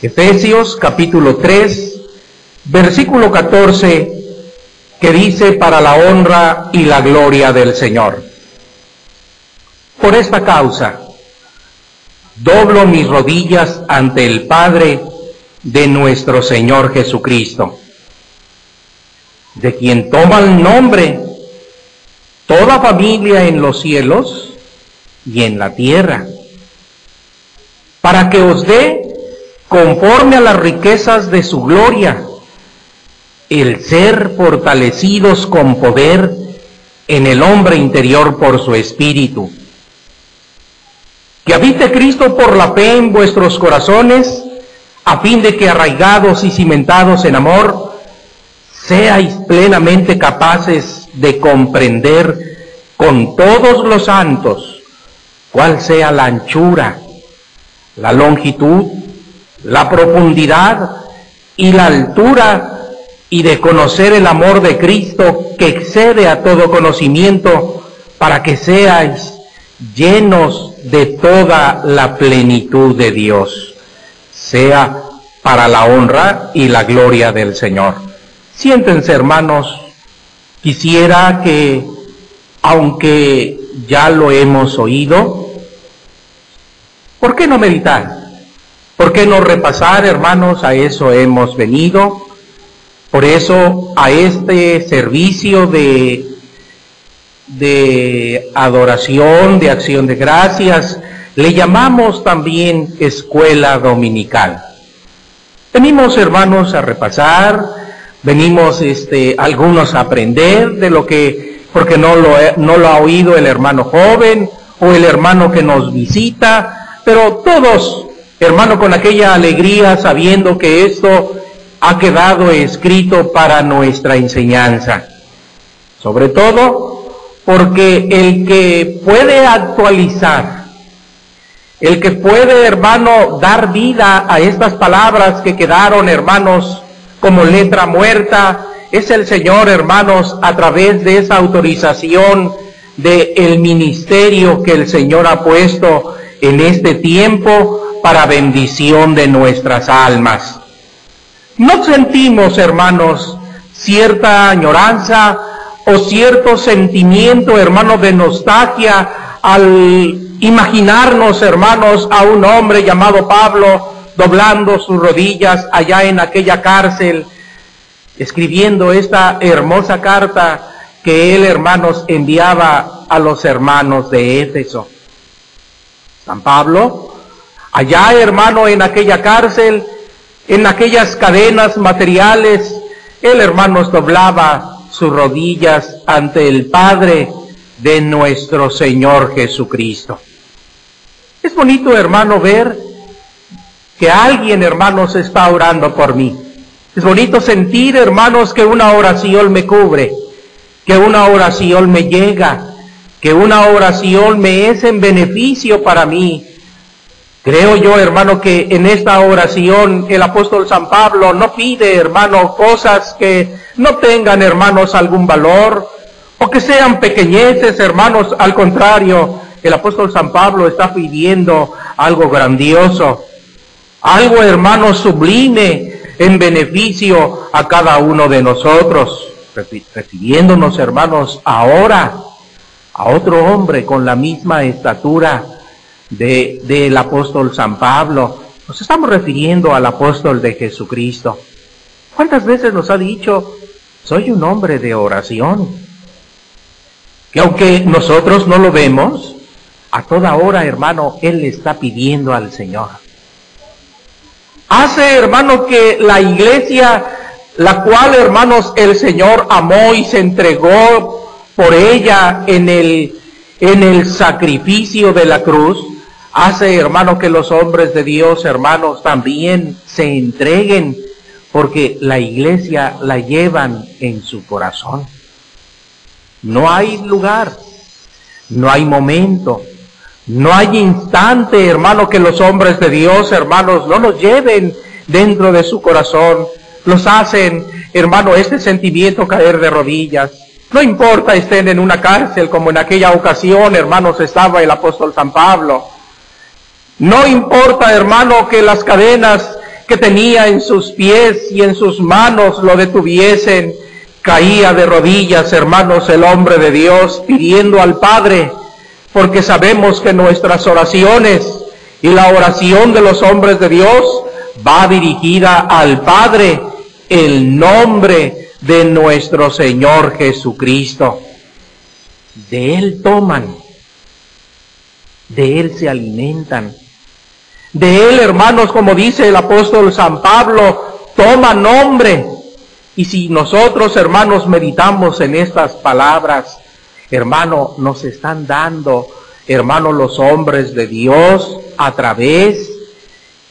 Efesios capítulo 3, versículo 14, que dice para la honra y la gloria del Señor. Por esta causa, doblo mis rodillas ante el Padre de nuestro Señor Jesucristo, de quien toma el nombre toda familia en los cielos y en la tierra, para que os dé, conforme a las riquezas de su gloria, el ser fortalecidos con poder en el hombre interior por su espíritu. Que habite Cristo por la fe en vuestros corazones, a fin de que arraigados y cimentados en amor, seáis plenamente capaces de comprender con todos los santos cuál sea la anchura, la longitud, la profundidad y la altura y de conocer el amor de Cristo que excede a todo conocimiento para que seáis llenos de toda la plenitud de Dios, sea para la honra y la gloria del Señor. Siéntense hermanos, quisiera que, aunque ya lo hemos oído, ¿por qué no meditar? ¿Por qué no repasar, hermanos? A eso hemos venido por eso a este servicio de, de adoración, de acción de gracias, le llamamos también escuela dominical. Venimos hermanos a repasar, venimos este, algunos a aprender de lo que, porque no lo, no lo ha oído el hermano joven o el hermano que nos visita, pero todos, hermano, con aquella alegría sabiendo que esto ha quedado escrito para nuestra enseñanza. Sobre todo porque el que puede actualizar, el que puede, hermano, dar vida a estas palabras que quedaron, hermanos, como letra muerta, es el Señor, hermanos, a través de esa autorización del el ministerio que el Señor ha puesto en este tiempo para bendición de nuestras almas. ¿No sentimos, hermanos, cierta añoranza o cierto sentimiento, hermanos, de nostalgia al imaginarnos, hermanos, a un hombre llamado Pablo doblando sus rodillas allá en aquella cárcel, escribiendo esta hermosa carta que él, hermanos, enviaba a los hermanos de Éfeso? San Pablo, allá, hermano, en aquella cárcel, en aquellas cadenas materiales, el hermano doblaba sus rodillas ante el Padre de nuestro Señor Jesucristo. Es bonito, hermano, ver que alguien, hermanos, está orando por mí. Es bonito sentir, hermanos, que una oración me cubre, que una oración me llega, que una oración me es en beneficio para mí, Creo yo, hermano, que en esta oración el apóstol San Pablo no pide, hermano, cosas que no tengan, hermanos, algún valor o que sean pequeñeces, hermanos. Al contrario, el apóstol San Pablo está pidiendo algo grandioso, algo, hermano, sublime en beneficio a cada uno de nosotros, refiriéndonos, hermanos, ahora a otro hombre con la misma estatura de, del apóstol San Pablo. Nos estamos refiriendo al apóstol de Jesucristo. ¿Cuántas veces nos ha dicho, soy un hombre de oración? Que aunque nosotros no lo vemos, a toda hora, hermano, Él le está pidiendo al Señor. Hace, hermano, que la iglesia, la cual, hermanos, el Señor amó y se entregó por ella en el, en el sacrificio de la cruz, Hace, hermano, que los hombres de Dios, hermanos, también se entreguen, porque la iglesia la llevan en su corazón. No hay lugar, no hay momento, no hay instante, hermano, que los hombres de Dios, hermanos, no los lleven dentro de su corazón. Los hacen, hermano, este sentimiento caer de rodillas. No importa estén en una cárcel como en aquella ocasión, hermanos, estaba el apóstol San Pablo. No importa, hermano, que las cadenas que tenía en sus pies y en sus manos lo detuviesen, caía de rodillas, hermanos, el hombre de Dios, pidiendo al Padre, porque sabemos que nuestras oraciones y la oración de los hombres de Dios va dirigida al Padre, el nombre de nuestro Señor Jesucristo. De Él toman, de Él se alimentan. De Él, hermanos, como dice el apóstol San Pablo, toma nombre. Y si nosotros, hermanos, meditamos en estas palabras, hermano, nos están dando, hermanos, los hombres de Dios a través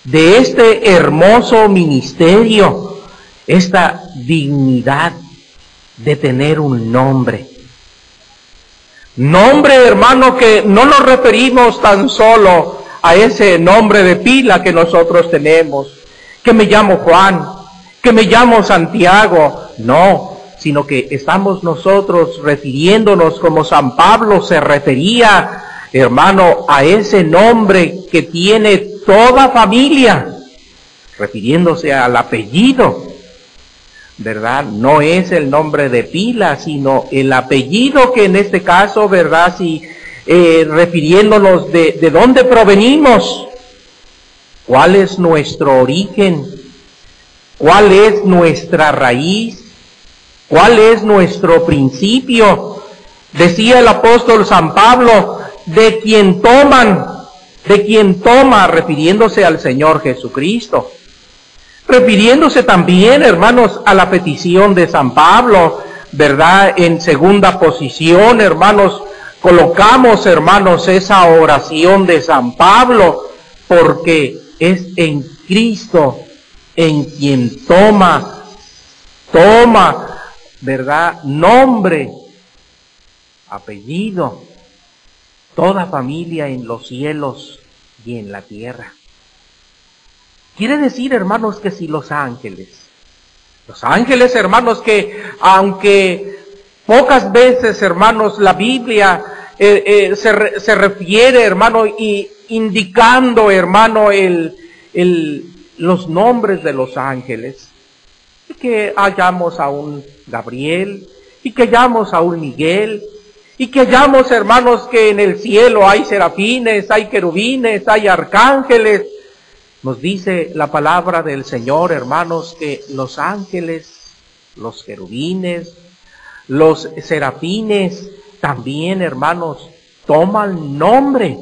de este hermoso ministerio, esta dignidad de tener un nombre. Nombre, hermano, que no nos referimos tan solo a ese nombre de pila que nosotros tenemos, que me llamo Juan, que me llamo Santiago, no, sino que estamos nosotros refiriéndonos como San Pablo se refería, hermano, a ese nombre que tiene toda familia, refiriéndose al apellido, ¿verdad? No es el nombre de pila, sino el apellido que en este caso, ¿verdad? Si eh, refiriéndonos de, de dónde provenimos, cuál es nuestro origen, cuál es nuestra raíz, cuál es nuestro principio. Decía el apóstol San Pablo, de quien toman, de quien toma, refiriéndose al Señor Jesucristo. Refiriéndose también, hermanos, a la petición de San Pablo, ¿verdad? En segunda posición, hermanos, colocamos, hermanos, esa oración de San Pablo, porque es en Cristo en quien toma, toma, ¿verdad? Nombre, apellido, toda familia en los cielos y en la tierra. Quiere decir, hermanos, que si los ángeles, los ángeles, hermanos, que aunque pocas veces, hermanos, la Biblia eh, eh, se, se, refiere, hermano, y indicando, hermano, el, el, los nombres de los ángeles, y que hallamos a un Gabriel, y que hallamos a un Miguel, y que hallamos, hermanos, que en el cielo hay serafines, hay querubines, hay arcángeles, nos dice la palabra del Señor, hermanos, que los ángeles, los querubines, los serafines, también, hermanos, toman nombre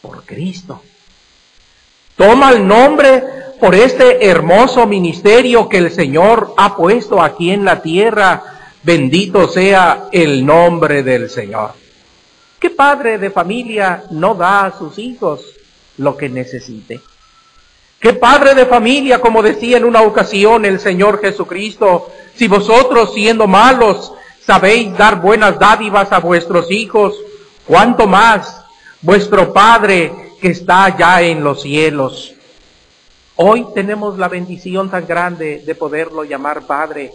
por Cristo. Toman nombre por este hermoso ministerio que el Señor ha puesto aquí en la tierra. Bendito sea el nombre del Señor. ¿Qué padre de familia no da a sus hijos lo que necesite. ¿Qué padre de familia, como decía en una ocasión el Señor Jesucristo, si vosotros siendo malos sabéis dar buenas dádivas a vuestros hijos, cuánto más vuestro Padre que está allá en los cielos. Hoy tenemos la bendición tan grande de poderlo llamar Padre.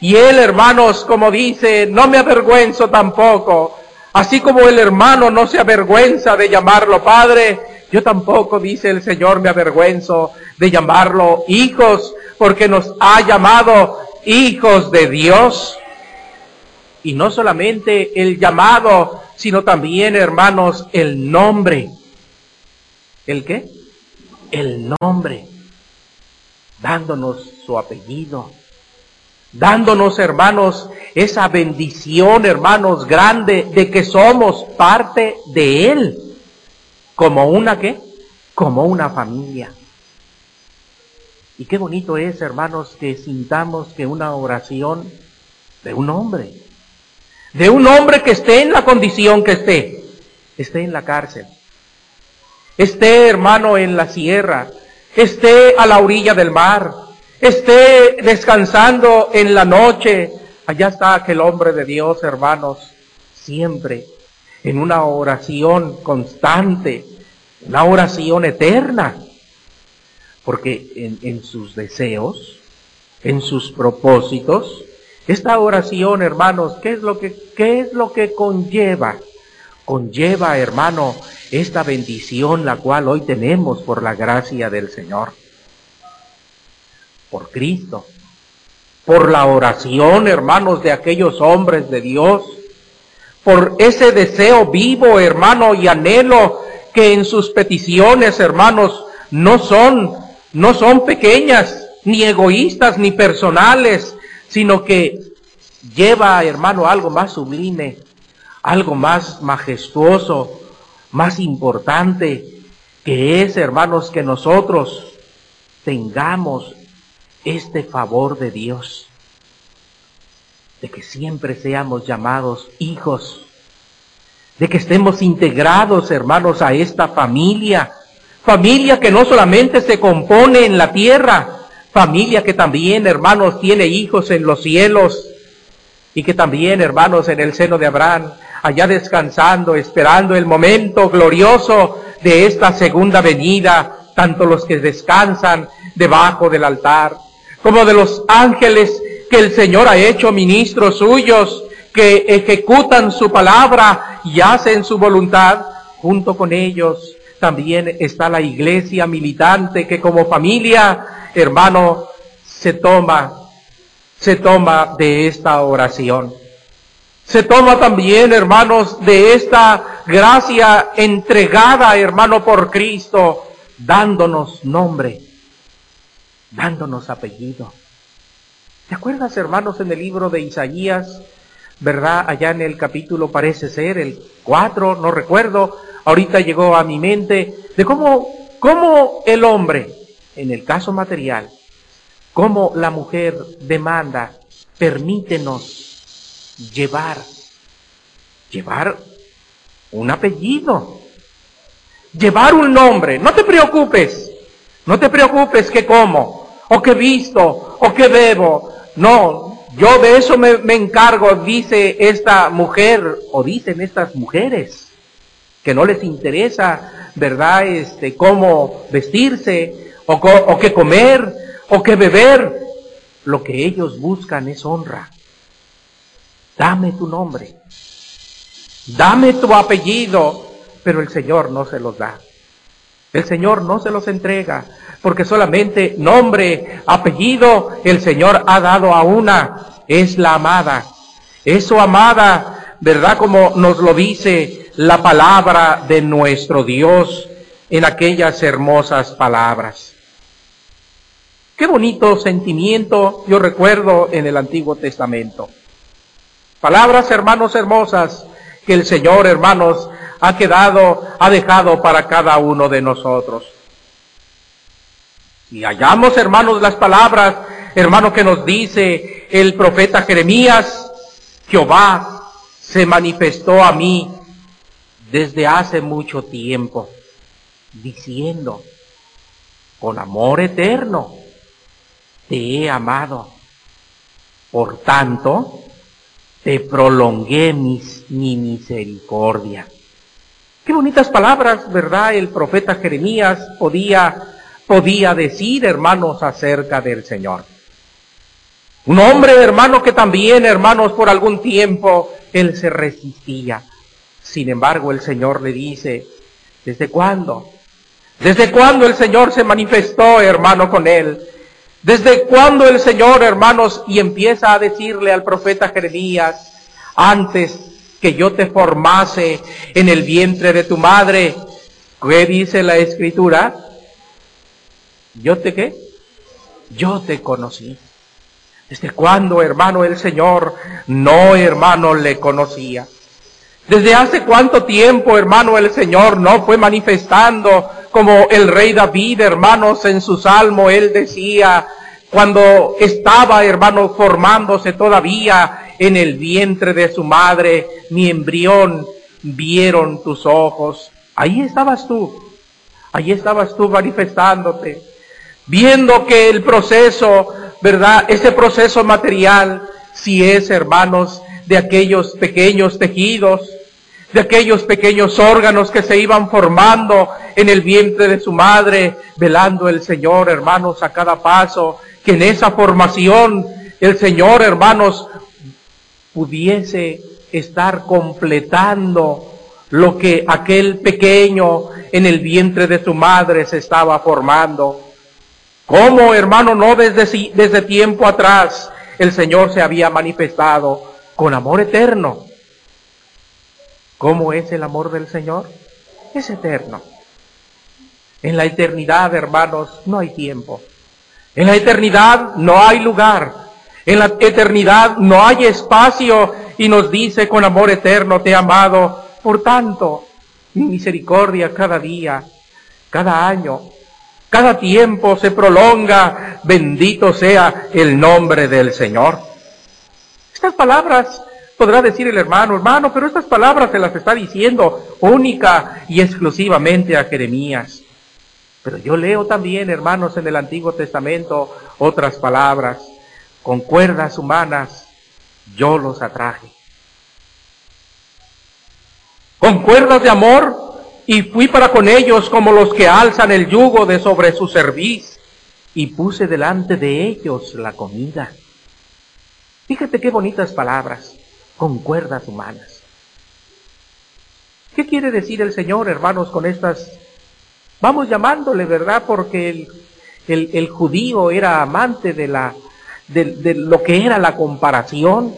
Y él, hermanos, como dice, no me avergüenzo tampoco, así como el hermano no se avergüenza de llamarlo Padre, yo tampoco, dice el Señor, me avergüenzo de llamarlo hijos, porque nos ha llamado hijos de Dios. Y no solamente el llamado, sino también, hermanos, el nombre. ¿El qué? El nombre. Dándonos su apellido. Dándonos, hermanos, esa bendición, hermanos, grande de que somos parte de Él. Como una qué? Como una familia. Y qué bonito es, hermanos, que sintamos que una oración de un hombre, de un hombre que esté en la condición que esté, esté en la cárcel, esté, hermano, en la sierra, esté a la orilla del mar, esté descansando en la noche, allá está aquel hombre de Dios, hermanos, siempre en una oración constante, una oración eterna, porque en, sus deseos, en sus propósitos, esta oración, hermanos, ¿qué es lo que, qué es lo que conlleva? conlleva, hermano, esta bendición la cual hoy tenemos por la gracia del Señor. Por Cristo. Por la oración, hermanos, de aquellos hombres de Dios. Por ese deseo vivo, hermano, y anhelo que en sus peticiones, hermanos, no son, no son pequeñas, ni egoístas, ni personales, sino que lleva, hermano, algo más sublime, algo más majestuoso, más importante, que es, hermanos, que nosotros tengamos este favor de Dios, de que siempre seamos llamados hijos, de que estemos integrados, hermanos, a esta familia, familia que no solamente se compone en la tierra, familia que también, hermanos, tiene hijos en los cielos y que también, hermanos, en el seno de Abraham, allá descansando, esperando el momento glorioso de esta segunda venida, tanto los que descansan debajo del altar, como de los ángeles que el Señor ha hecho ministros suyos, que ejecutan su palabra y hacen su voluntad, junto con ellos también está la iglesia militante que como familia hermano, se toma, se toma de esta oración. Se toma también, hermanos, de esta gracia entregada, hermano, por Cristo, dándonos nombre, dándonos apellido. ¿Te acuerdas, hermanos, en el libro de Isaías, verdad? Allá en el capítulo parece ser el 4, no recuerdo, ahorita llegó a mi mente, de cómo, cómo el hombre, en el caso material, cómo la mujer demanda, permítenos llevar, llevar un apellido, llevar un nombre. No te preocupes, no te preocupes que como, o que visto, o que debo. No, yo de eso me, encargo, dice esta mujer, o dicen estas mujeres, que no les interesa, ¿verdad? Este, cómo vestirse, o, que comer, o que beber. Lo que ellos buscan es honra. Dame tu nombre. Dame tu apellido. Pero el Señor no se los da. El Señor no se los entrega. Porque solamente nombre, apellido, el Señor ha dado a una. Es la amada. Es su amada, ¿verdad? Como nos lo dice la palabra de nuestro Dios en aquellas hermosas palabras. Qué bonito sentimiento yo recuerdo en el Antiguo Testamento. Palabras, hermanos, hermosas, que el Señor, hermanos, ha quedado, ha dejado para cada uno de nosotros. Y hallamos, hermanos, las palabras, hermano, que nos dice el profeta Jeremías, Jehová se manifestó a mí desde hace mucho tiempo, diciendo, con amor eterno, te he amado. Por tanto, te prolongué mis, mi misericordia. Qué bonitas palabras, ¿verdad? El profeta Jeremías podía, podía decir, hermanos, acerca del Señor. Un hombre, hermano, que también, hermanos, por algún tiempo él se resistía. Sin embargo, el Señor le dice, ¿desde cuándo? ¿Desde cuándo el Señor se manifestó, hermano, con él? ¿Desde cuándo el Señor, hermanos, y empieza a decirle al profeta Jeremías, antes que yo te formase en el vientre de tu madre, ¿qué dice la escritura? ¿Yo te qué? Yo te conocí. ¿Desde cuándo, hermano, el Señor no, hermano, le conocía? ¿Desde hace cuánto tiempo, hermano, el Señor no fue manifestando como el rey David, hermanos, en su salmo, él decía, cuando estaba, hermano, formándose todavía en el vientre de su madre, mi embrión, vieron tus ojos. Ahí estabas tú, ahí estabas tú manifestándote, viendo que el proceso, ¿verdad? Ese proceso material, si es, hermanos, de aquellos pequeños tejidos, de aquellos pequeños órganos que se iban formando en el vientre de su madre, velando el Señor, hermanos, a cada paso, que en esa formación el Señor, hermanos, pudiese estar completando, lo que aquel pequeño en el vientre de su madre se estaba formando. ¿Cómo, hermano, no desde, desde tiempo atrás el Señor se había manifestado con amor eterno? ¿Cómo es el amor del Señor? Es eterno. En la eternidad, hermanos, no hay tiempo. En la eternidad no hay lugar. En la eternidad no hay espacio y nos dice con amor eterno, te he amado. Por tanto, mi misericordia cada día, cada año, cada tiempo se prolonga. Bendito sea el nombre del Señor. Estas palabras podrá decir el hermano, hermano, pero estas palabras se las está diciendo única y exclusivamente a Jeremías. Pero yo leo también, hermanos, en el Antiguo Testamento otras palabras. Con cuerdas humanas yo los atraje. Con cuerdas de amor y fui para con ellos como los que alzan el yugo de sobre su cerviz y puse delante de ellos la comida. Fíjate qué bonitas palabras, con cuerdas humanas. ¿Qué quiere decir el Señor, hermanos, con estas? Vamos llamándole, ¿verdad? Porque el, el, judío era amante de, la, de lo que era la comparación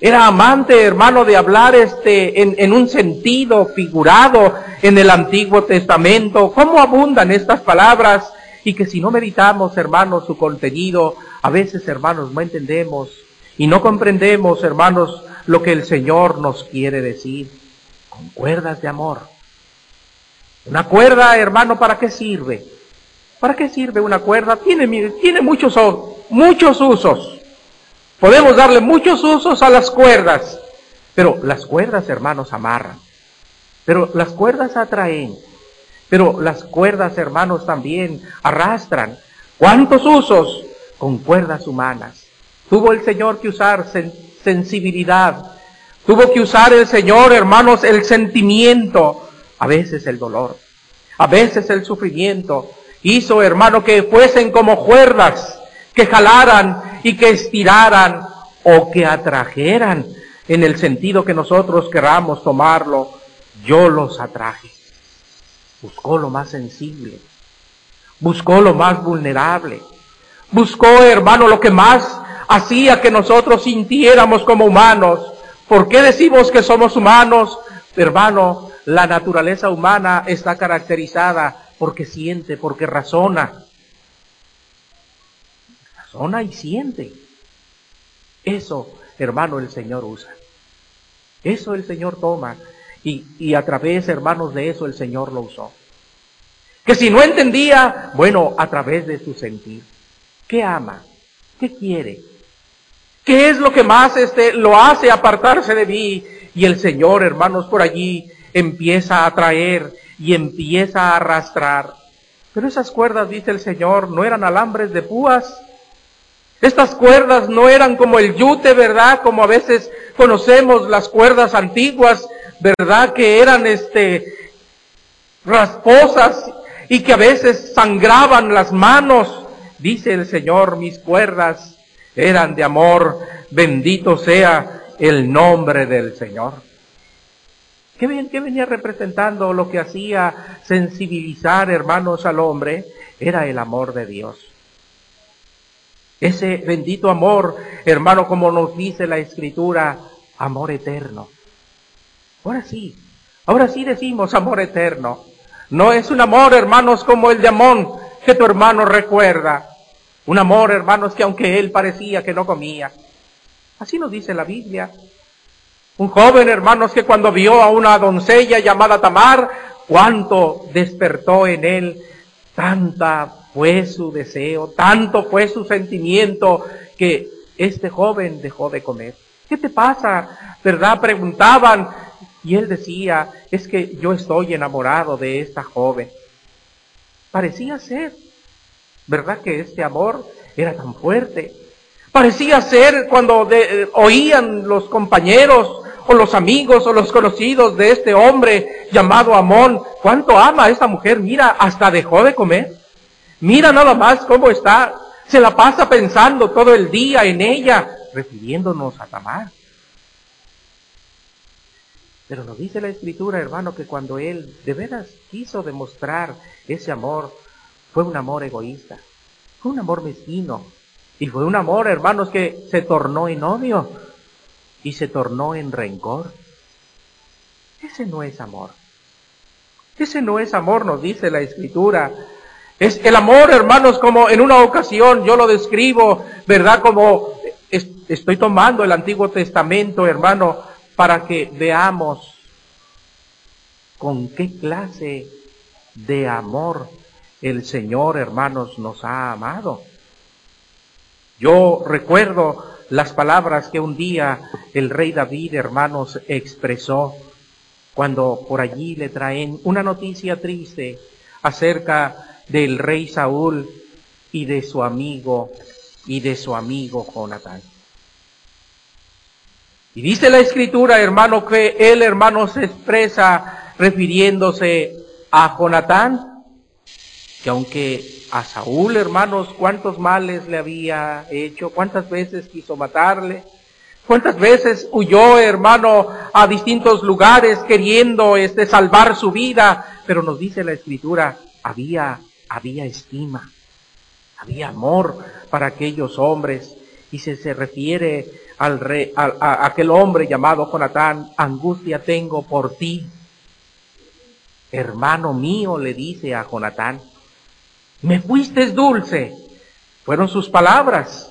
era amante, hermano, de hablar este, en, en, un sentido figurado en el Antiguo Testamento. ¿Cómo abundan estas palabras? Y que si no meditamos, hermanos, su contenido, a veces, hermanos, no entendemos y no comprendemos, hermanos, lo que el Señor nos quiere decir. Con cuerdas de amor. Una cuerda, hermano, ¿para qué sirve? ¿Para qué sirve una cuerda? Tiene, tiene muchos, muchos usos. Podemos darle muchos usos a las cuerdas, pero las cuerdas, hermanos, amarran. Pero las cuerdas atraen. Pero las cuerdas, hermanos, también arrastran. ¿Cuántos usos? Con cuerdas humanas. Tuvo el Señor que usar sensibilidad. Tuvo que usar el Señor, hermanos, el sentimiento. A veces el dolor. A veces el sufrimiento. Hizo, hermano, que fuesen como cuerdas que jalaran y que estiraran o que atrajeran en el sentido que nosotros queramos tomarlo, yo los atraje. Buscó lo más sensible, buscó lo más vulnerable, buscó, hermano, lo que más hacía que nosotros sintiéramos como humanos. ¿Por qué decimos que somos humanos? Hermano, la naturaleza humana está caracterizada porque siente, porque razona, razona y siente. Eso, hermano, el Señor usa. Eso el Señor toma. Y, y a través, hermanos, de eso el Señor lo usó. Que si no entendía, bueno, a través de su sentir. ¿Qué ama? ¿Qué quiere? ¿Qué es lo que más este, lo hace apartarse de mí? Y el Señor, hermanos, por allí empieza a traer y empieza a arrastrar. Pero esas cuerdas, dice el Señor, no eran alambres de púas, estas cuerdas no eran como el yute, ¿verdad? Como a veces conocemos las cuerdas antiguas, ¿verdad? Que eran este rasposas y que a veces sangraban las manos. Dice el Señor, mis cuerdas eran de amor, bendito sea el nombre del Señor. ¿Qué, venía representando lo que hacía sensibilizar, hermanos, al hombre? Era el amor de Dios. Ese bendito amor, hermano, como nos dice la escritura, amor eterno. Ahora sí, ahora sí decimos amor eterno. No es un amor, hermanos, como el de Amón, que tu hermano recuerda. Un amor, hermanos, que aunque él parecía que no comía. Así nos dice la Biblia. Un joven, hermanos, que cuando vio a una doncella llamada Tamar, cuánto despertó en él tanta fue su deseo, tanto fue su sentimiento que este joven dejó de comer. ¿Qué te pasa? ¿Verdad? Preguntaban y él decía, es que yo estoy enamorado de esta joven. Parecía ser, ¿verdad? Que este amor era tan fuerte. Parecía ser cuando oían los compañeros o los amigos o los conocidos de este hombre llamado Amón, cuánto ama esta mujer, mira, hasta dejó de comer. Mira nada más cómo está. Se la pasa pensando todo el día en ella, refiriéndonos a Tamar. Pero nos dice la escritura, hermano, que cuando él de veras quiso demostrar ese amor, fue un amor egoísta, fue un amor mezquino, y fue un amor, hermanos, que se tornó en odio y se tornó en rencor. Ese no es amor. Ese no es amor, nos dice la escritura. Es el amor, hermanos, como en una ocasión yo lo describo, ¿verdad? Como estoy tomando el Antiguo Testamento, hermano, para que veamos con qué clase de amor el Señor, hermanos, nos ha amado. Yo recuerdo las palabras que un día el rey David, hermanos, expresó cuando por allí le traen una noticia triste acerca del rey Saúl y de su amigo y de su amigo Jonatán. Y dice la escritura, hermano, que él, hermano, se expresa refiriéndose a Jonatán, que aunque a Saúl, hermanos, cuántos males le había hecho, cuántas veces quiso matarle, cuántas veces huyó, hermano, a distintos lugares queriendo este salvar su vida, pero nos dice la escritura, había había estima, había amor para aquellos hombres y se, se refiere al rey, a, aquel hombre llamado Jonatán, angustia tengo por ti. Hermano mío, le dice a Jonatán, me fuiste dulce. Fueron sus palabras.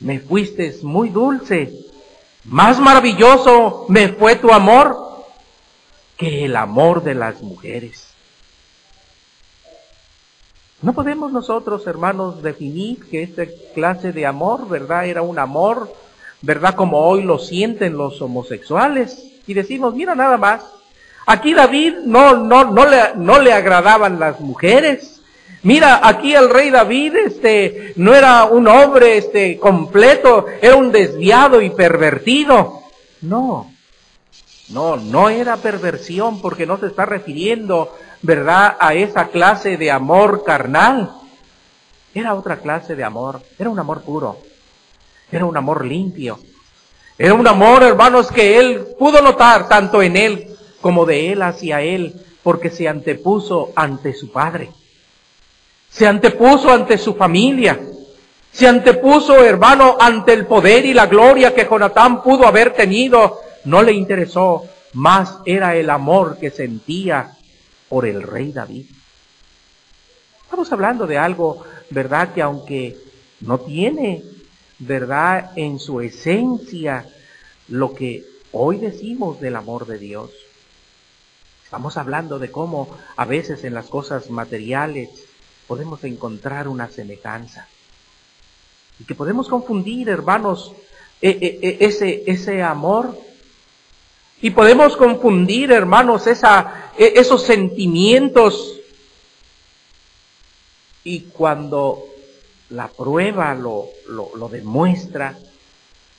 Me fuiste muy dulce. Más maravilloso me fue tu amor que el amor de las mujeres. No podemos nosotros, hermanos, definir que esta clase de amor, ¿verdad? Era un amor, ¿verdad? Como hoy lo sienten los homosexuales. Y decimos, mira nada más, aquí David no, no, no, le, no le agradaban las mujeres. Mira, aquí el rey David, este, no era un hombre, este, completo, era un desviado y pervertido. No, no, no era perversión porque no se está refiriendo, ¿verdad?, a esa clase de amor carnal. Era otra clase de amor, era un amor puro, era un amor limpio, era un amor, hermanos, que él pudo notar tanto en él como de él hacia él, porque se antepuso ante su padre se antepuso ante su familia, se antepuso, hermano, ante el poder y la gloria que Jonatán pudo haber tenido. No le interesó, más era el amor que sentía por el rey David. Estamos hablando de algo, ¿verdad? Que aunque no tiene, ¿verdad? En su esencia lo que hoy decimos del amor de Dios. Estamos hablando de cómo a veces en las cosas materiales, podemos encontrar una semejanza. Y que podemos confundir, hermanos, e, e, e, ese, ese amor. Y podemos confundir, hermanos, esa, esos sentimientos. Y cuando la prueba lo, lo, lo demuestra,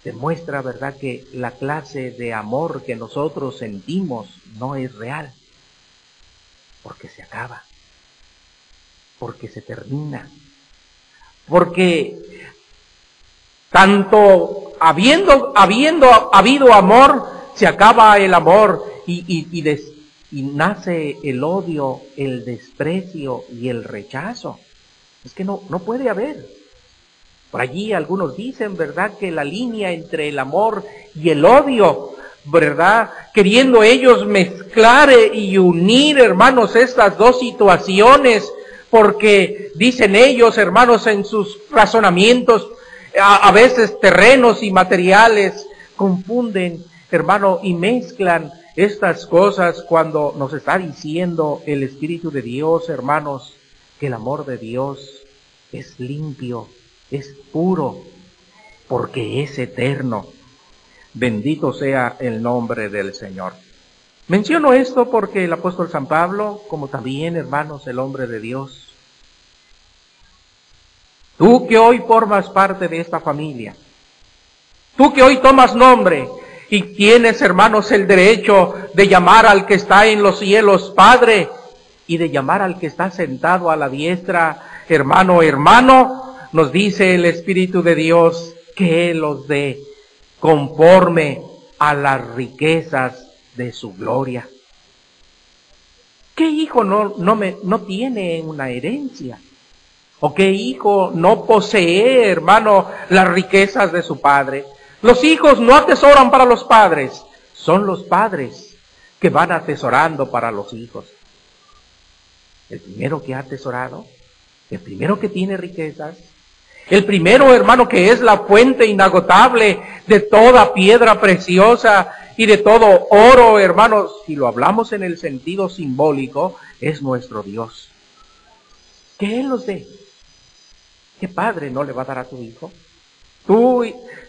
demuestra, ¿verdad?, que la clase de amor que nosotros sentimos no es real, porque se acaba porque se termina. Porque tanto habiendo, habiendo habido amor, se acaba el amor y, y, y, nace el odio, el desprecio y el rechazo. Es que no, no puede haber. Por allí algunos dicen, ¿verdad?, que la línea entre el amor y el odio, ¿verdad? Queriendo ellos mezclar y unir, hermanos, estas dos situaciones, porque dicen ellos, hermanos, en sus razonamientos, a, veces terrenos y materiales, confunden, hermano, y mezclan estas cosas cuando nos está diciendo el Espíritu de Dios, hermanos, que el amor de Dios es limpio, es puro, porque es eterno. Bendito sea el nombre del Señor. Menciono esto porque el apóstol San Pablo, como también, hermanos, el hombre de Dios, tú que hoy formas parte de esta familia, tú que hoy tomas nombre y tienes, hermanos, el derecho de llamar al que está en los cielos Padre y de llamar al que está sentado a la diestra, hermano, hermano, nos dice el Espíritu de Dios que los dé conforme a las riquezas de su gloria. ¿Qué hijo no, no, me, no tiene una herencia? ¿O qué hijo no posee, hermano, las riquezas de su padre? Los hijos no atesoran para los padres, son los padres que van atesorando para los hijos. El primero que ha atesorado, el primero que tiene riquezas, el primero, hermano, que es la fuente inagotable de toda piedra preciosa y de todo oro, hermanos, si lo hablamos en el sentido simbólico, es nuestro Dios. Que Él los dé. ¿Qué padre no le va a dar a tu hijo? Tú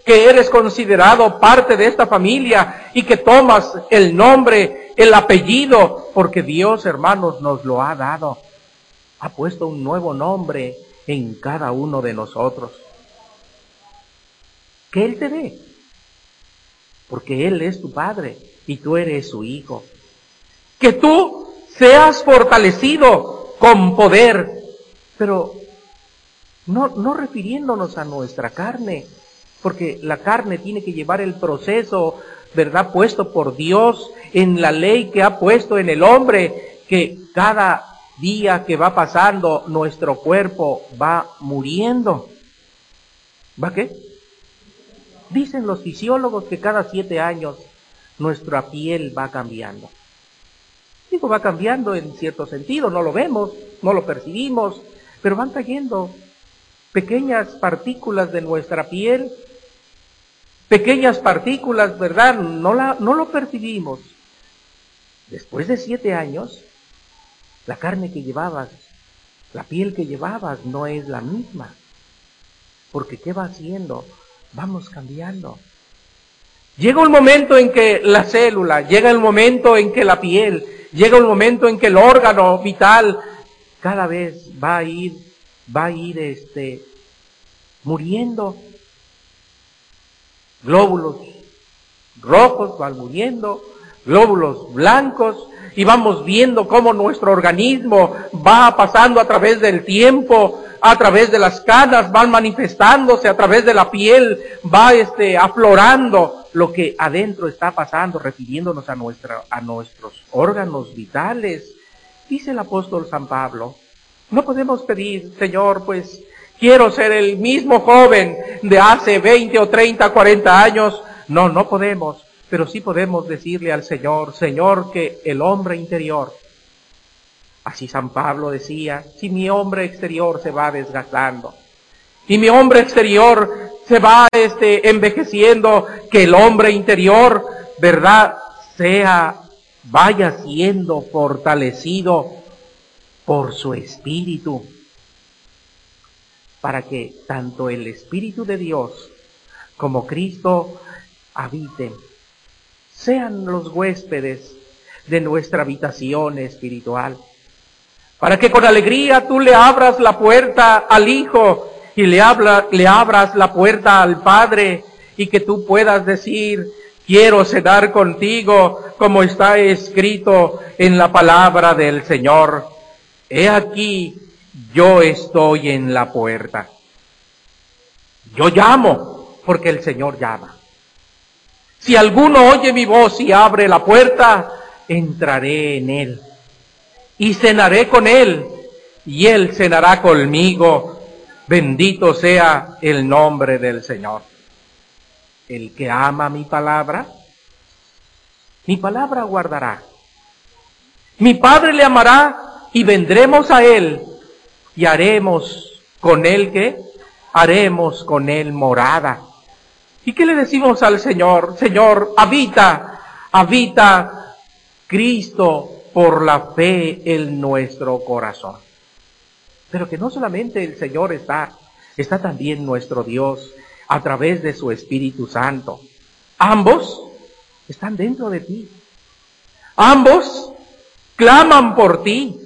que eres considerado parte de esta familia y que tomas el nombre, el apellido, porque Dios, hermanos, nos lo ha dado. Ha puesto un nuevo nombre en cada uno de nosotros. Que Él te dé, porque Él es tu Padre y tú eres su Hijo. Que tú seas fortalecido con poder, pero no, no refiriéndonos a nuestra carne, porque la carne tiene que llevar el proceso, ¿verdad?, puesto por Dios en la ley que ha puesto en el hombre, que cada día que va pasando, nuestro cuerpo va muriendo. ¿Va qué? Dicen los fisiólogos que cada siete años nuestra piel va cambiando. Digo, va cambiando en cierto sentido, no lo vemos, no lo percibimos, pero van cayendo pequeñas partículas de nuestra piel, pequeñas partículas, ¿verdad? No, la, no lo percibimos. Después de siete años, la carne que llevabas, la piel que llevabas no es la misma. Porque ¿qué va haciendo? Vamos cambiando. Llega un momento en que la célula, llega el momento en que la piel, llega un momento en que el órgano vital cada vez va a ir, va a ir este, muriendo. Glóbulos rojos van muriendo, glóbulos blancos, y vamos viendo cómo nuestro organismo va pasando a través del tiempo, a través de las canas, van manifestándose, a través de la piel, va este, aflorando lo que adentro está pasando, refiriéndonos a, nuestra, a nuestros órganos vitales. Dice el apóstol San Pablo, no podemos pedir, Señor, pues quiero ser el mismo joven de hace 20 o 30, 40 años. No, no podemos pero sí podemos decirle al Señor, Señor, que el hombre interior, así San Pablo decía, si mi hombre exterior se va desgastando y mi hombre exterior se va este, envejeciendo, que el hombre interior, ¿verdad?, sea, vaya siendo fortalecido por su espíritu, para que tanto el Espíritu de Dios como Cristo habiten sean los huéspedes de nuestra habitación espiritual. Para que con alegría tú le abras la puerta al Hijo y le, habla, le abras la puerta al Padre y que tú puedas decir, quiero cenar contigo como está escrito en la palabra del Señor. He aquí, yo estoy en la puerta. Yo llamo porque el Señor llama. Si alguno oye mi voz y abre la puerta, entraré en él y cenaré con él y él cenará conmigo. Bendito sea el nombre del Señor. El que ama mi palabra, mi palabra guardará. Mi Padre le amará y vendremos a él y haremos con él que haremos con él morada ¿Y qué le decimos al Señor? Señor, habita, habita Cristo por la fe en nuestro corazón. Pero que no solamente el Señor está, está también nuestro Dios a través de su Espíritu Santo. Ambos están dentro de ti. Ambos claman por ti.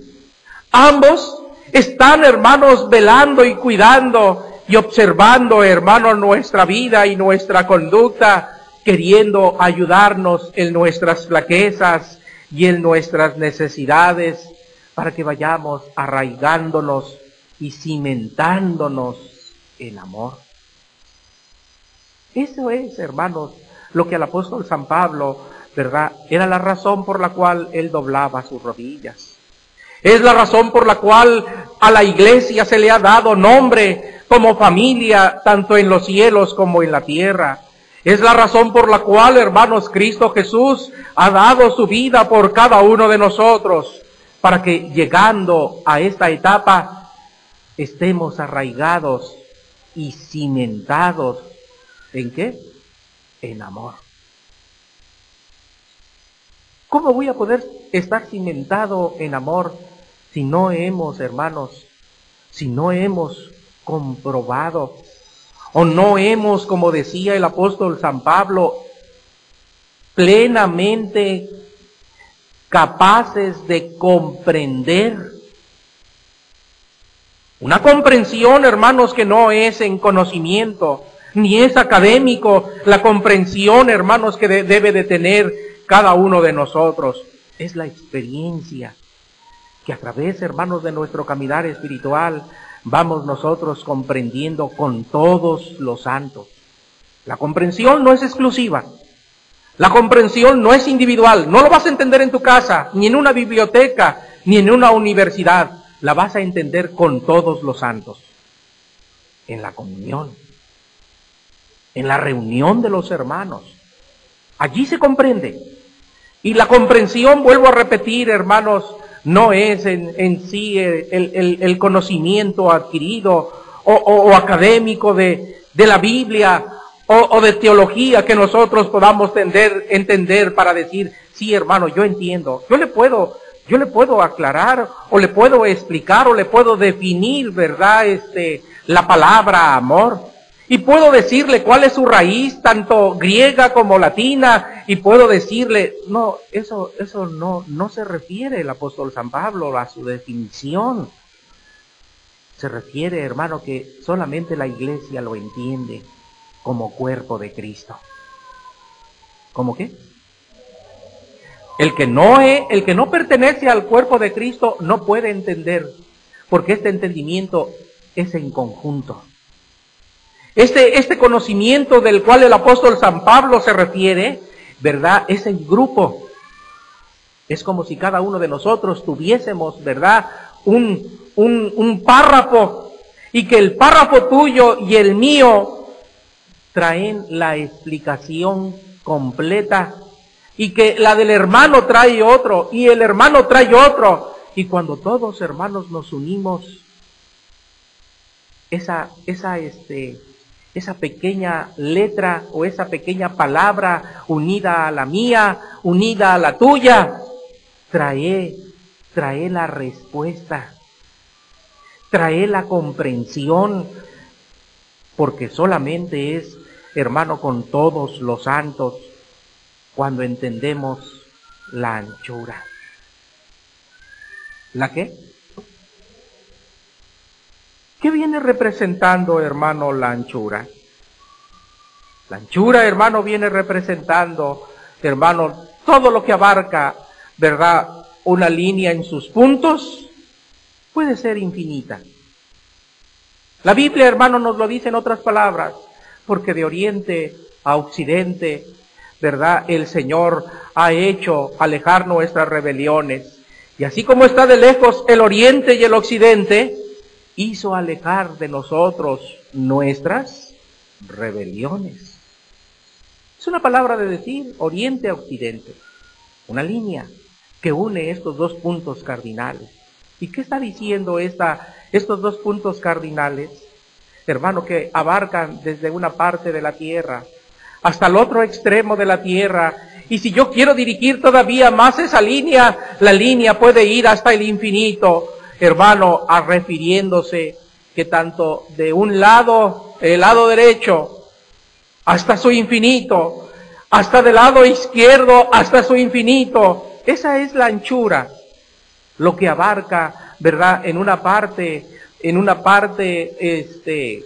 Ambos están, hermanos, velando y cuidando y observando, hermano, nuestra vida y nuestra conducta, queriendo ayudarnos en nuestras flaquezas y en nuestras necesidades, para que vayamos arraigándonos y cimentándonos en amor. Eso es, hermanos, lo que el apóstol San Pablo ¿verdad? Era la razón por la cual él doblaba sus rodillas. Es la razón por la cual a la iglesia se le ha dado nombre como familia, tanto en los cielos como en la tierra. Es la razón por la cual, hermanos, Cristo Jesús ha dado su vida por cada uno de nosotros, para que llegando a esta etapa estemos arraigados y cimentados. ¿En qué? En amor. ¿Cómo voy a poder estar cimentado en amor si no hemos, hermanos, si no hemos comprobado o no hemos, como decía el apóstol San Pablo, plenamente capaces de comprender. Una comprensión, hermanos, que no es en conocimiento, ni es académico, la comprensión, hermanos, que debe de tener cada uno de nosotros, es la experiencia que a través, hermanos, de nuestro caminar espiritual, vamos nosotros comprendiendo con todos los santos. La comprensión no es exclusiva. La comprensión no es individual. No lo vas a entender en tu casa, ni en una biblioteca, ni en una universidad. La vas a entender con todos los santos. En la comunión. En la reunión de los hermanos. Allí se comprende. Y la comprensión, vuelvo a repetir, hermanos, no es en, sí el, conocimiento adquirido o, académico de, la Biblia o, de teología que nosotros podamos tender, entender para decir, sí hermano, yo entiendo, yo le puedo, yo le puedo aclarar o le puedo explicar o le puedo definir, ¿verdad? Este, la palabra amor. Y puedo decirle cuál es su raíz, tanto griega como latina, y puedo decirle, no, eso, eso no, no se refiere el apóstol San Pablo a su definición. Se refiere, hermano, que solamente la iglesia lo entiende como cuerpo de Cristo. ¿Cómo qué? El que no es, el que no pertenece al cuerpo de Cristo no puede entender, porque este entendimiento es en conjunto. Este, este conocimiento del cual el apóstol San Pablo se refiere, ¿verdad? Es en grupo. Es como si cada uno de nosotros tuviésemos, ¿verdad? Un, un, un párrafo y que el párrafo tuyo y el mío traen la explicación completa y que la del hermano trae otro y el hermano trae otro y cuando todos hermanos nos unimos esa esa este esa pequeña letra o esa pequeña palabra unida a la mía, unida a la tuya, trae, trae la respuesta, trae la comprensión, porque solamente es, hermano, con todos los santos, cuando entendemos la anchura. ¿La qué? ¿Qué viene representando, hermano, la anchura? La anchura, hermano, viene representando, hermano, todo lo que abarca, ¿verdad? Una línea en sus puntos puede ser infinita. La Biblia, hermano, nos lo dice en otras palabras, porque de oriente a occidente, ¿verdad? El Señor ha hecho alejar nuestras rebeliones. Y así como está de lejos el oriente y el occidente, hizo alejar de nosotros nuestras rebeliones. Es una palabra de decir oriente a occidente, una línea que une estos dos puntos cardinales. ¿Y qué está diciendo esta, estos dos puntos cardinales? Hermano, que abarcan desde una parte de la tierra hasta el otro extremo de la tierra. Y si yo quiero dirigir todavía más esa línea, la línea puede ir hasta el infinito hermano, a refiriéndose que tanto de un lado, el lado derecho, hasta su infinito, hasta del lado izquierdo, hasta su infinito, esa es la anchura, lo que abarca, ¿verdad? En una parte, en una parte, este,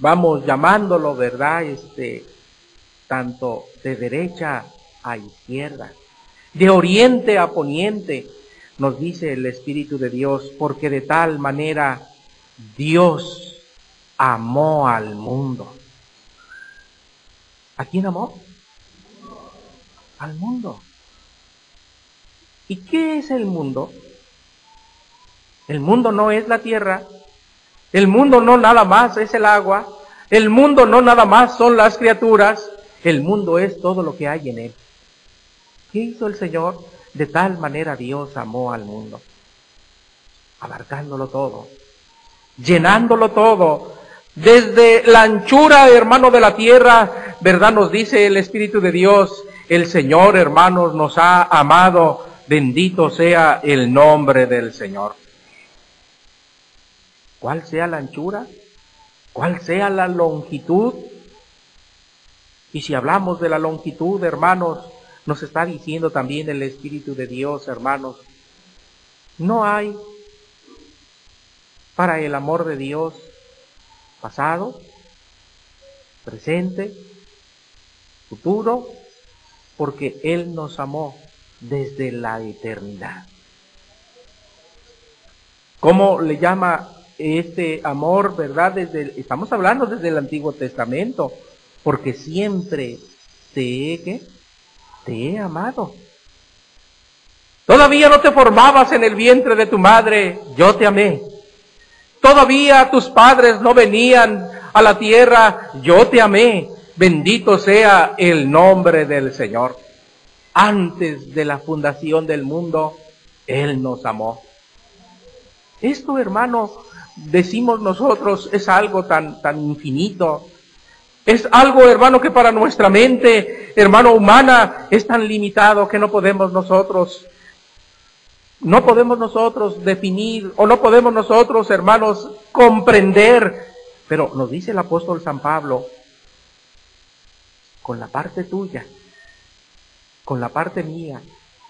vamos llamándolo, ¿verdad? Este, tanto de derecha a izquierda, de oriente a poniente, nos dice el Espíritu de Dios, porque de tal manera Dios amó al mundo. ¿A quién amó? al mundo. ¿Y qué es el mundo? El mundo no es la tierra, el mundo no nada más es el agua, el mundo no nada más son las criaturas, el mundo es todo lo que hay en él. ¿Qué hizo el Señor? De tal manera Dios amó al mundo, abarcándolo todo, llenándolo todo, desde la anchura, hermano, de la tierra, ¿verdad? Nos dice el Espíritu de Dios, el Señor, hermanos, nos ha amado, bendito sea el nombre del Señor. ¿Cuál sea la anchura? ¿Cuál sea la longitud? Y si hablamos de la longitud, hermanos, nos está diciendo también el Espíritu de Dios, hermanos, no hay para el amor de Dios pasado, presente, futuro, porque Él nos amó desde la eternidad. ¿Cómo le llama este amor, verdad? Estamos hablando desde el Antiguo Testamento, porque siempre te he, te he amado. Todavía no te formabas en el vientre de tu madre, yo te amé. Todavía tus padres no venían a la tierra, yo te amé. Bendito sea el nombre del Señor. Antes de la fundación del mundo, Él nos amó. Esto, hermano, decimos nosotros, es algo tan, tan infinito. Es algo, hermano, que para nuestra mente, hermano, humana, es tan limitado que no podemos nosotros, no podemos nosotros definir o no podemos nosotros, hermanos, comprender. Pero nos dice el apóstol San Pablo, con la parte tuya, con la parte mía,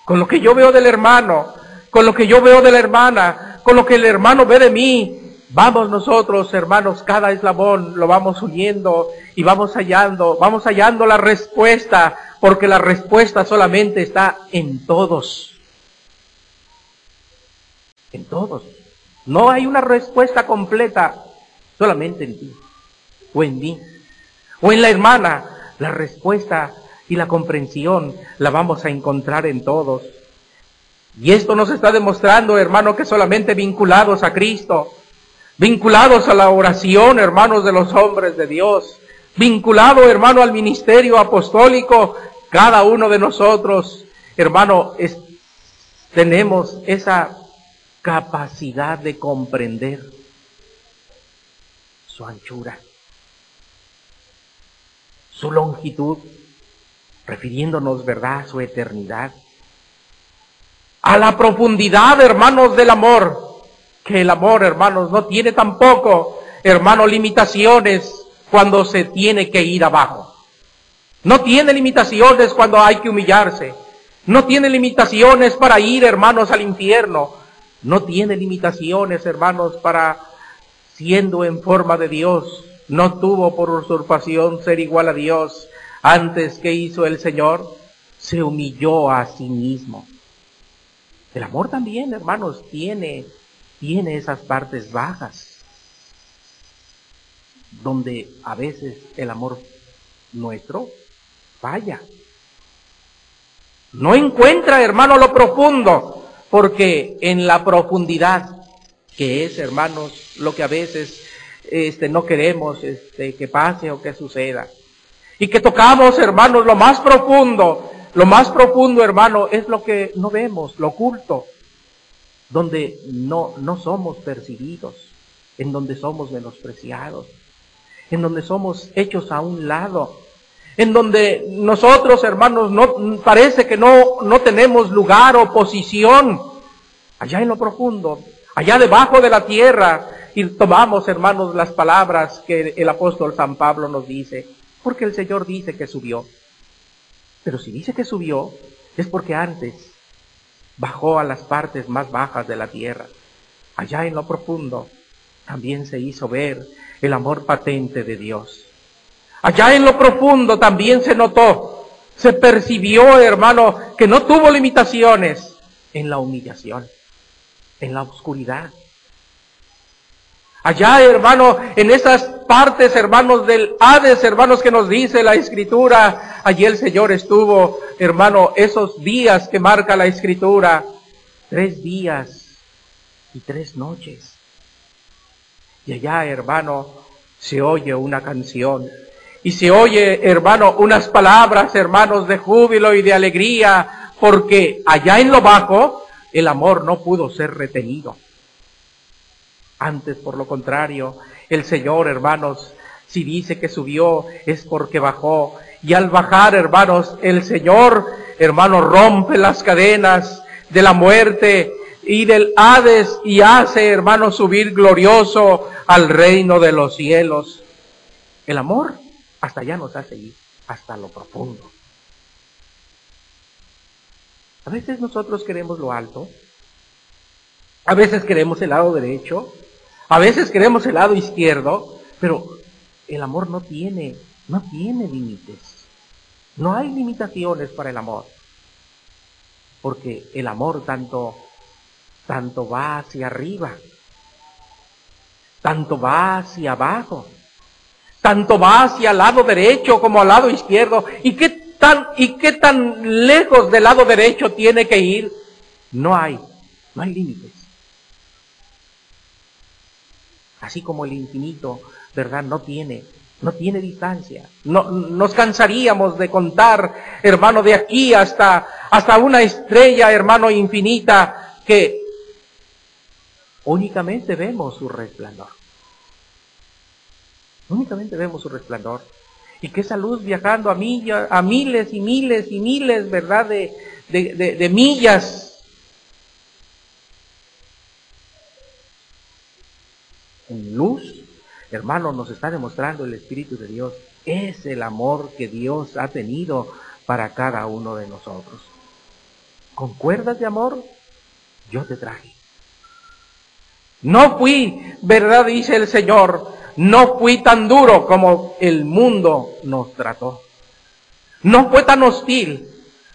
con lo que yo veo del hermano, con lo que yo veo de la hermana, con lo que el hermano ve de mí, Vamos nosotros, hermanos, cada eslabón lo vamos uniendo y vamos hallando, vamos hallando la respuesta, porque la respuesta solamente está en todos. En todos. No hay una respuesta completa solamente en ti o en mí o en la hermana. La respuesta y la comprensión la vamos a encontrar en todos. Y esto nos está demostrando, hermano, que solamente vinculados a Cristo, vinculados a la oración, hermanos de los hombres de Dios, vinculado, hermano, al ministerio apostólico, cada uno de nosotros, hermano, tenemos esa capacidad de comprender su anchura, su longitud, refiriéndonos, ¿verdad?, a su eternidad, a la profundidad, hermanos, del amor, que el amor, hermanos, no tiene tampoco, hermano, limitaciones cuando se tiene que ir abajo. No tiene limitaciones cuando hay que humillarse. No tiene limitaciones para ir, hermanos, al infierno. No tiene limitaciones, hermanos, para, siendo en forma de Dios, no tuvo por usurpación ser igual a Dios. Antes que hizo el Señor, se humilló a sí mismo. El amor también, hermanos, tiene tiene esas partes bajas, donde a veces el amor nuestro falla. No encuentra, hermano, lo profundo, porque en la profundidad, que es, hermanos, lo que a veces este, no queremos este, que pase o que suceda, y que tocamos, hermanos, lo más profundo, lo más profundo, hermano, es lo que no vemos, lo oculto, donde no, no somos percibidos, en donde somos menospreciados, en donde somos hechos a un lado, en donde nosotros, hermanos, no parece que no, no tenemos lugar o posición, allá en lo profundo, allá debajo de la tierra, y tomamos, hermanos, las palabras que el apóstol San Pablo nos dice, porque el Señor dice que subió. Pero si dice que subió, es porque antes bajó a las partes más bajas de la tierra. Allá en lo profundo también se hizo ver el amor patente de Dios. Allá en lo profundo también se notó, se percibió, hermano, que no tuvo limitaciones en la humillación, en la oscuridad. Allá, hermano, en esas partes, hermanos, del Hades, hermanos, que nos dice la Escritura, allí el Señor estuvo, hermano, esos días que marca la Escritura, tres días y tres noches. Y allá, hermano, se oye una canción. Y se oye, hermano, unas palabras, hermanos, de júbilo y de alegría, porque allá en lo bajo el amor no pudo ser retenido. Antes, por lo contrario, el Señor, hermanos, si dice que subió es porque bajó. Y al bajar, hermanos, el Señor, hermanos, rompe las cadenas de la muerte y del Hades y hace, hermanos, subir glorioso al reino de los cielos. El amor hasta allá nos hace ir, hasta lo profundo. A veces nosotros queremos lo alto, a veces queremos el lado derecho, a veces queremos el lado izquierdo, pero el amor no tiene, no tiene límites. No hay limitaciones para el amor. Porque el amor tanto, tanto va hacia arriba, tanto va hacia abajo, tanto va hacia el lado derecho como al lado izquierdo. ¿Y qué tan, y qué tan lejos del lado derecho tiene que ir? No hay, no hay límites. Así como el infinito, ¿verdad? No tiene, no tiene distancia. No, nos cansaríamos de contar, hermano, de aquí hasta, hasta una estrella, hermano, infinita, que únicamente vemos su resplandor. Únicamente vemos su resplandor. Y que esa luz viajando a, millas, a miles y miles y miles, ¿verdad? De, de, de millas en luz, hermano, nos está demostrando el Espíritu de Dios. Es el amor que Dios ha tenido para cada uno de nosotros. ¿Con cuerdas de amor? Yo te traje. No fui, verdad dice el Señor, no fui tan duro como el mundo nos trató. No fue tan hostil,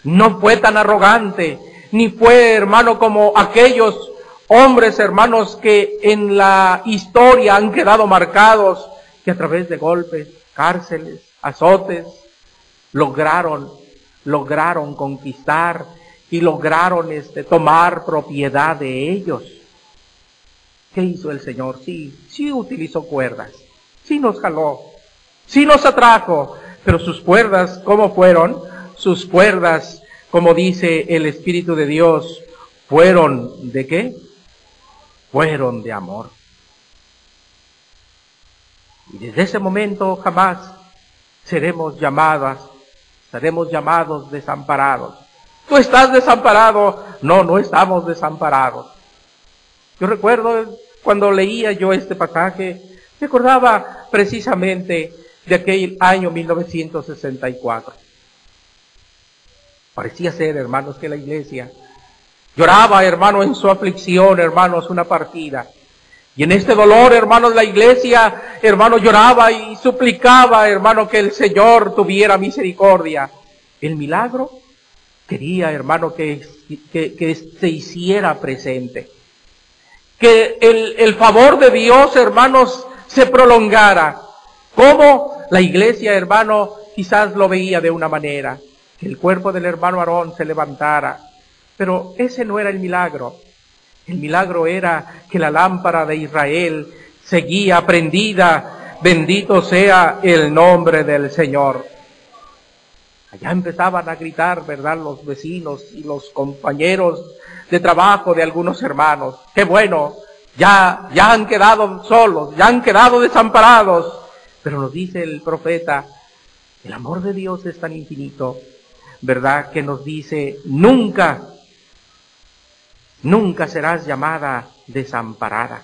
no fue tan arrogante, ni fue, hermano, como aquellos hombres, hermanos, que en la historia han quedado marcados, que a través de golpes, cárceles, azotes, lograron, lograron conquistar y lograron este, tomar propiedad de ellos. ¿Qué hizo el Señor? Sí, sí utilizó cuerdas, sí nos jaló, sí nos atrajo, pero sus cuerdas, ¿cómo fueron? Sus cuerdas, como dice el Espíritu de Dios, fueron de qué? Fueron de amor. Y desde ese momento jamás seremos llamadas, seremos llamados desamparados. Tú estás desamparado. No, no estamos desamparados. Yo recuerdo cuando leía yo este pasaje, recordaba precisamente de aquel año 1964. Parecía ser, hermanos, que la iglesia Lloraba, hermano, en su aflicción, hermanos, una partida. Y en este dolor, hermanos, la iglesia, hermano, lloraba y suplicaba, hermano, que el Señor tuviera misericordia. El milagro quería, hermano, que, que, se hiciera presente. Que el, el favor de Dios, hermanos, se prolongara. Como la iglesia, hermano, quizás lo veía de una manera. Que el cuerpo del hermano Aarón se levantara pero ese no era el milagro. El milagro era que la lámpara de Israel seguía prendida. Bendito sea el nombre del Señor. Allá empezaban a gritar, ¿verdad? Los vecinos y los compañeros de trabajo de algunos hermanos. Qué bueno, ya, ya han quedado solos, ya han quedado desamparados. Pero nos dice el profeta, el amor de Dios es tan infinito, ¿verdad? Que nos dice, nunca nunca serás llamada desamparada.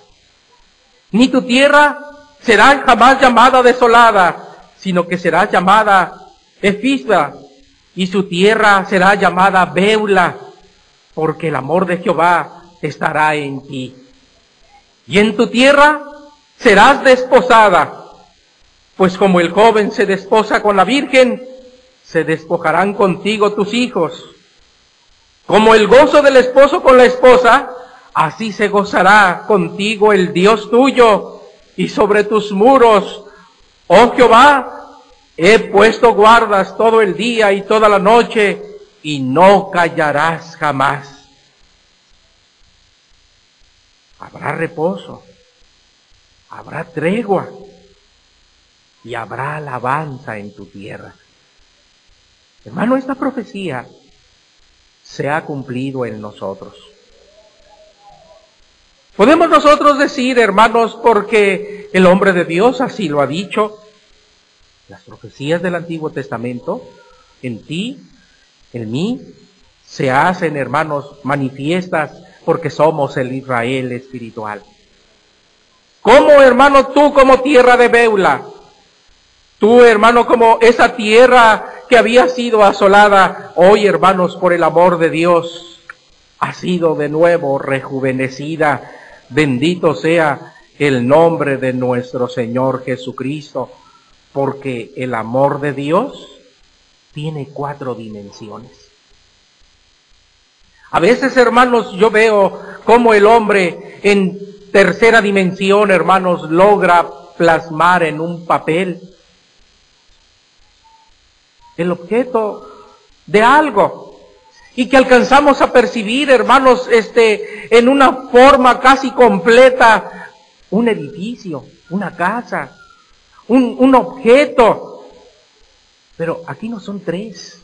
Ni tu tierra será jamás llamada desolada, sino que será llamada Efisba, y su tierra será llamada Beula, porque el amor de Jehová estará en ti. Y en tu tierra serás desposada, pues como el joven se desposa con la virgen, se despojarán contigo tus hijos como el gozo del esposo con la esposa, así se gozará contigo el Dios tuyo y sobre tus muros, oh Jehová, he puesto guardas todo el día y toda la noche, y no callarás jamás. Habrá reposo, habrá tregua y habrá alabanza en tu tierra. Hermano, esta profecía se ha cumplido en nosotros. Podemos nosotros decir, hermanos, porque el hombre de Dios así lo ha dicho, las profecías del Antiguo Testamento en ti, en mí, se hacen, hermanos, manifiestas porque somos el Israel espiritual. ¿Cómo, hermano, tú como tierra de Beula? Tú, hermano, como esa tierra que había sido asolada, hoy, hermanos, por el amor de Dios, ha sido de nuevo rejuvenecida Bendito sea el nombre de nuestro Señor Jesucristo, porque el amor de Dios tiene cuatro dimensiones. A veces, hermanos, yo veo cómo el hombre en tercera dimensión, hermanos, logra plasmar en un papel el objeto de algo y que alcanzamos a percibir, hermanos, este, en una forma casi completa, un edificio, una casa, un, un objeto. Pero aquí no son tres,